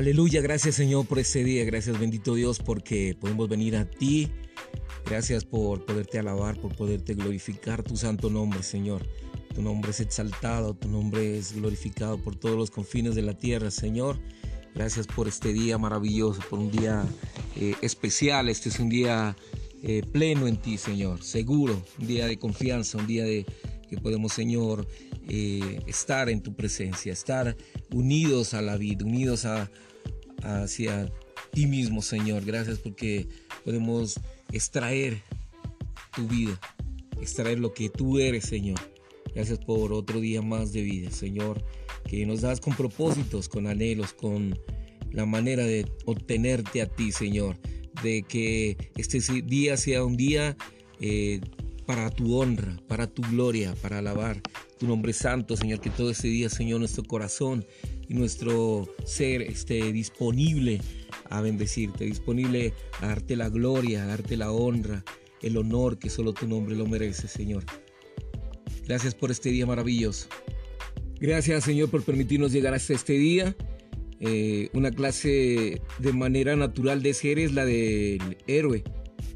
Aleluya, gracias Señor por este día, gracias bendito Dios porque podemos venir a ti. Gracias por poderte alabar, por poderte glorificar tu santo nombre, Señor. Tu nombre es exaltado, tu nombre es glorificado por todos los confines de la tierra, Señor. Gracias por este día maravilloso, por un día eh, especial. Este es un día eh, pleno en ti, Señor. Seguro, un día de confianza, un día de que podemos, Señor, eh, estar en tu presencia, estar unidos a la vida, unidos a, hacia ti mismo, Señor. Gracias porque podemos extraer tu vida, extraer lo que tú eres, Señor. Gracias por otro día más de vida, Señor, que nos das con propósitos, con anhelos, con la manera de obtenerte a ti, Señor. De que este día sea un día eh, para tu honra, para tu gloria, para alabar tu nombre santo, Señor. Que todo este día, Señor, nuestro corazón y nuestro ser esté disponible a bendecirte, disponible a darte la gloria, a darte la honra, el honor que solo tu nombre lo merece, Señor. Gracias por este día maravilloso. Gracias Señor por permitirnos llegar hasta este día. Eh, una clase de manera natural de ser es la del héroe.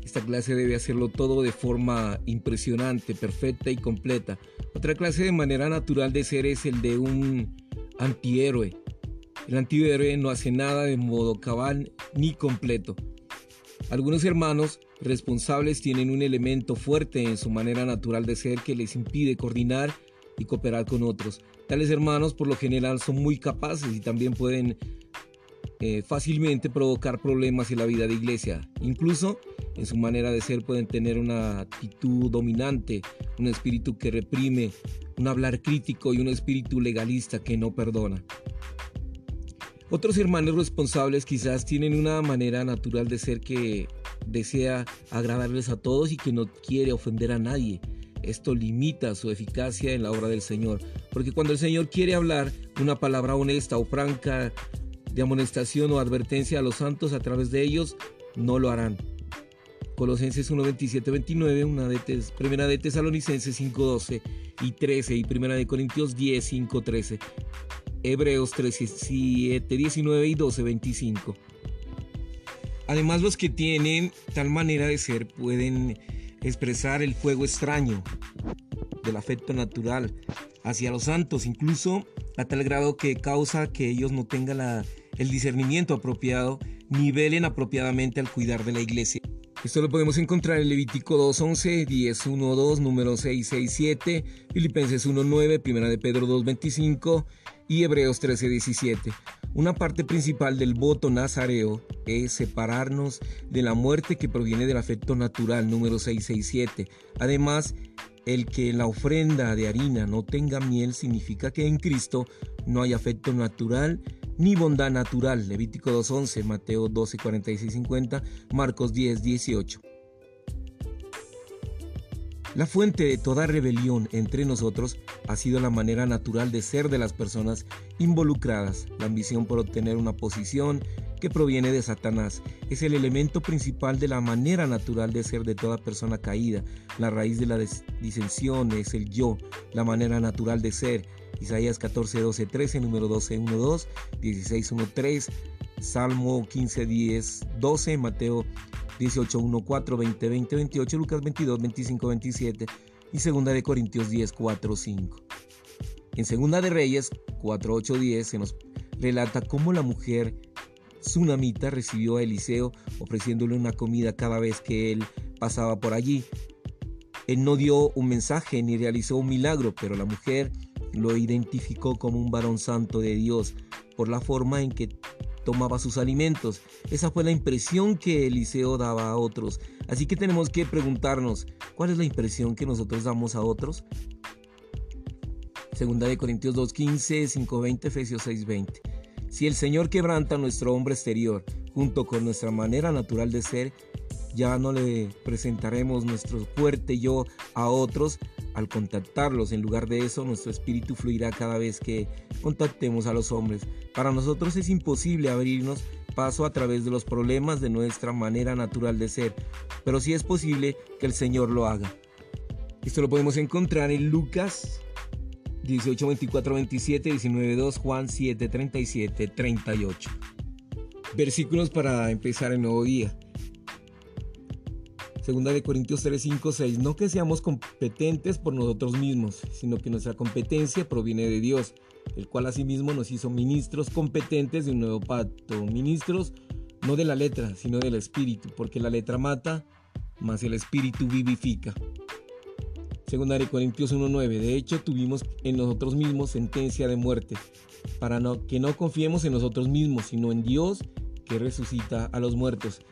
Esta clase debe hacerlo todo de forma impresionante, perfecta y completa. Otra clase de manera natural de ser es el de un antihéroe. El antihéroe no hace nada de modo cabal ni completo. Algunos hermanos responsables tienen un elemento fuerte en su manera natural de ser que les impide coordinar y cooperar con otros. Tales hermanos por lo general son muy capaces y también pueden eh, fácilmente provocar problemas en la vida de iglesia. Incluso en su manera de ser pueden tener una actitud dominante, un espíritu que reprime, un hablar crítico y un espíritu legalista que no perdona. Otros hermanos responsables quizás tienen una manera natural de ser que desea agradarles a todos y que no quiere ofender a nadie. Esto limita su eficacia en la obra del Señor, porque cuando el Señor quiere hablar una palabra honesta o franca de amonestación o advertencia a los santos a través de ellos, no lo harán. Colosenses 1, 27, 29, una de primera de Tesalonicenses 5, 12 y 13 y primera de Corintios 10, 5, 13. Hebreos 13, 7, 19 y 12, 25. Además, los que tienen tal manera de ser pueden expresar el fuego extraño del afecto natural hacia los santos, incluso a tal grado que causa que ellos no tengan el discernimiento apropiado ni velen apropiadamente al cuidar de la iglesia. Esto lo podemos encontrar en Levítico 2.11, 10.1.2, número 6.6.7, Filipenses 1.9, Primera de Pedro 2.25 y Hebreos 13.17. Una parte principal del voto nazareo es separarnos de la muerte que proviene del afecto natural, número 667. Además, el que la ofrenda de harina no tenga miel significa que en Cristo no hay afecto natural ni bondad natural. Levítico 2.11, Mateo 12, 50, Marcos 10, 18. La fuente de toda rebelión entre nosotros ha sido la manera natural de ser de las personas involucradas. La ambición por obtener una posición que proviene de Satanás es el elemento principal de la manera natural de ser de toda persona caída. La raíz de la disensión es el yo, la manera natural de ser. Isaías 14, 12, 13, número 12, 1, 2, 16, 1, 3, Salmo 15, 10, 12, Mateo 18, 1, 4, 20, 20, 28, Lucas 22, 25, 27 y Segunda de Corintios 10, 4, 5. En Segunda de Reyes 4, 8, 10 se nos relata cómo la mujer tsunamita recibió a Eliseo ofreciéndole una comida cada vez que él pasaba por allí. Él no dio un mensaje ni realizó un milagro, pero la mujer lo identificó como un varón santo de Dios por la forma en que tomaba sus alimentos. Esa fue la impresión que Eliseo daba a otros. Así que tenemos que preguntarnos, ¿cuál es la impresión que nosotros damos a otros? Segunda de Corintios 2.15, 5.20, Efesios 6.20. Si el Señor quebranta nuestro hombre exterior junto con nuestra manera natural de ser, ya no le presentaremos nuestro fuerte yo a otros al contactarlos. En lugar de eso, nuestro espíritu fluirá cada vez que contactemos a los hombres. Para nosotros es imposible abrirnos paso a través de los problemas de nuestra manera natural de ser, pero sí es posible que el Señor lo haga. Esto lo podemos encontrar en Lucas 18, 24, 27, 19, 2, Juan 7, 37, 38. Versículos para empezar el nuevo día. Segunda de Corintios 3, 5, 6. No que seamos competentes por nosotros mismos, sino que nuestra competencia proviene de Dios, el cual asimismo nos hizo ministros competentes de un nuevo pacto. Ministros no de la letra, sino del espíritu, porque la letra mata, mas el espíritu vivifica. Segunda de Corintios 1.9. De hecho, tuvimos en nosotros mismos sentencia de muerte, para no, que no confiemos en nosotros mismos, sino en Dios que resucita a los muertos.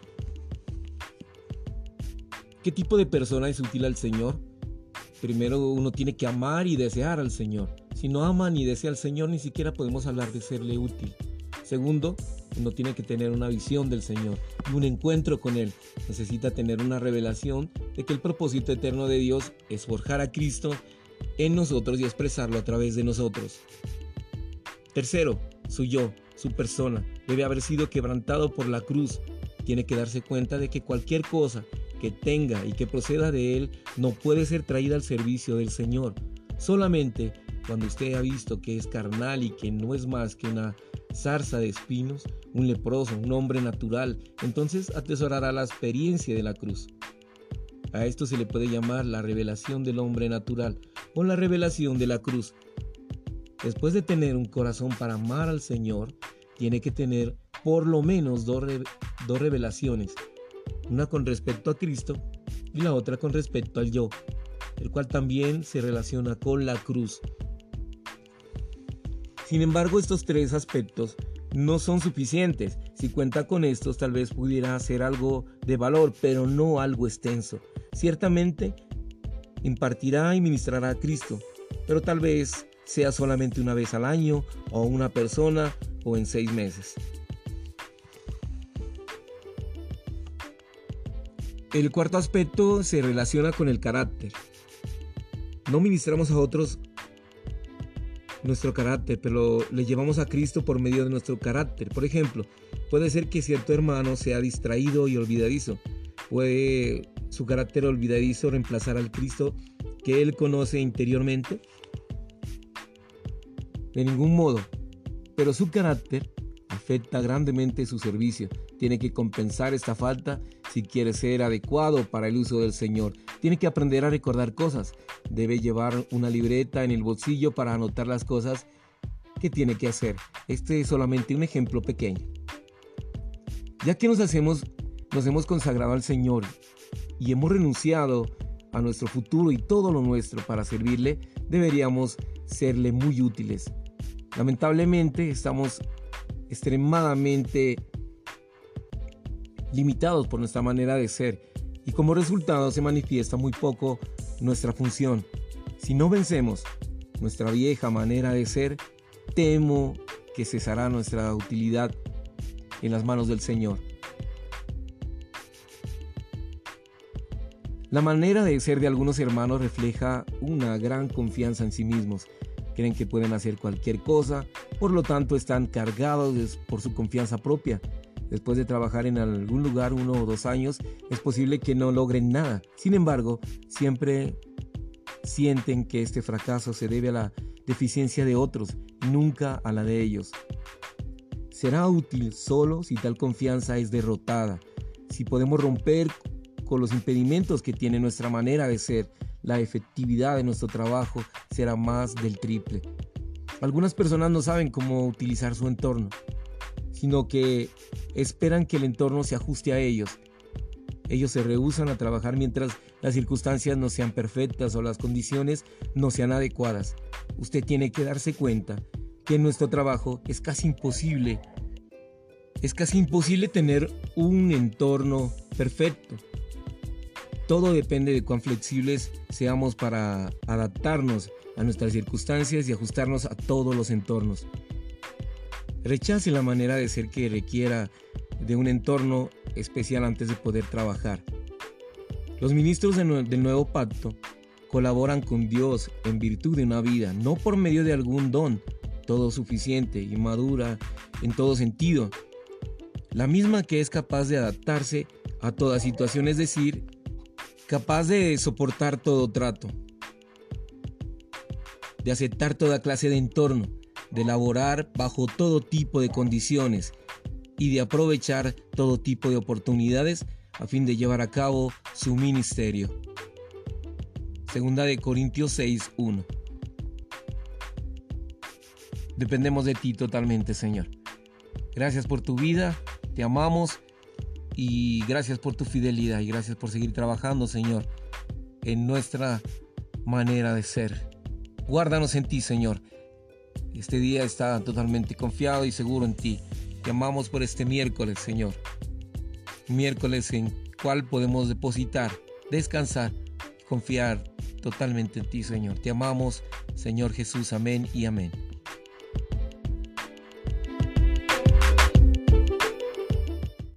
¿Qué tipo de persona es útil al Señor? Primero uno tiene que amar y desear al Señor. Si no ama ni desea al Señor, ni siquiera podemos hablar de serle útil. Segundo, uno tiene que tener una visión del Señor y un encuentro con Él. Necesita tener una revelación de que el propósito eterno de Dios es forjar a Cristo en nosotros y expresarlo a través de nosotros. Tercero, su yo, su persona, debe haber sido quebrantado por la cruz. Tiene que darse cuenta de que cualquier cosa que tenga y que proceda de Él no puede ser traída al servicio del Señor. Solamente cuando usted ha visto que es carnal y que no es más que una zarza de espinos, un leproso, un hombre natural, entonces atesorará la experiencia de la cruz. A esto se le puede llamar la revelación del hombre natural o la revelación de la cruz. Después de tener un corazón para amar al Señor, tiene que tener por lo menos dos, dos revelaciones, una con respecto a Cristo y la otra con respecto al yo, el cual también se relaciona con la cruz. Sin embargo, estos tres aspectos no son suficientes. Si cuenta con estos, tal vez pudiera hacer algo de valor, pero no algo extenso. Ciertamente, impartirá y ministrará a Cristo, pero tal vez sea solamente una vez al año, o una persona, o en seis meses. El cuarto aspecto se relaciona con el carácter. No ministramos a otros nuestro carácter, pero le llevamos a Cristo por medio de nuestro carácter. Por ejemplo, puede ser que cierto hermano sea distraído y olvidadizo. Puede su carácter olvidadizo reemplazar al Cristo que él conoce interiormente. De ningún modo, pero su carácter afecta grandemente su servicio. Tiene que compensar esta falta si quiere ser adecuado para el uso del Señor. Tiene que aprender a recordar cosas. Debe llevar una libreta en el bolsillo para anotar las cosas que tiene que hacer. Este es solamente un ejemplo pequeño. Ya que nos hacemos nos hemos consagrado al Señor y hemos renunciado a nuestro futuro y todo lo nuestro para servirle, deberíamos serle muy útiles. Lamentablemente estamos extremadamente limitados por nuestra manera de ser y como resultado se manifiesta muy poco nuestra función. Si no vencemos nuestra vieja manera de ser, temo que cesará nuestra utilidad en las manos del Señor. La manera de ser de algunos hermanos refleja una gran confianza en sí mismos. Creen que pueden hacer cualquier cosa, por lo tanto están cargados por su confianza propia Después de trabajar en algún lugar uno o dos años, es posible que no logren nada. Sin embargo, siempre sienten que este fracaso se debe a la deficiencia de otros, nunca a la de ellos. Será útil solo si tal confianza es derrotada, si podemos romper con los impedimentos que tiene nuestra manera de ser, la efectividad de nuestro trabajo será más del triple. Algunas personas no saben cómo utilizar su entorno sino que esperan que el entorno se ajuste a ellos. Ellos se rehusan a trabajar mientras las circunstancias no sean perfectas o las condiciones no sean adecuadas. Usted tiene que darse cuenta que en nuestro trabajo es casi imposible, es casi imposible tener un entorno perfecto. Todo depende de cuán flexibles seamos para adaptarnos a nuestras circunstancias y ajustarnos a todos los entornos. Rechace la manera de ser que requiera de un entorno especial antes de poder trabajar. Los ministros del nuevo pacto colaboran con Dios en virtud de una vida, no por medio de algún don, todo suficiente y madura en todo sentido. La misma que es capaz de adaptarse a toda situación, es decir, capaz de soportar todo trato, de aceptar toda clase de entorno, de laborar bajo todo tipo de condiciones y de aprovechar todo tipo de oportunidades a fin de llevar a cabo su ministerio. Segunda de Corintios 6, 1. Dependemos de ti totalmente, Señor. Gracias por tu vida, te amamos y gracias por tu fidelidad y gracias por seguir trabajando, Señor, en nuestra manera de ser. Guárdanos en ti, Señor. Este día está totalmente confiado y seguro en ti. Te amamos por este miércoles, Señor. Miércoles en cual podemos depositar, descansar, confiar totalmente en ti, Señor. Te amamos, Señor Jesús. Amén y amén.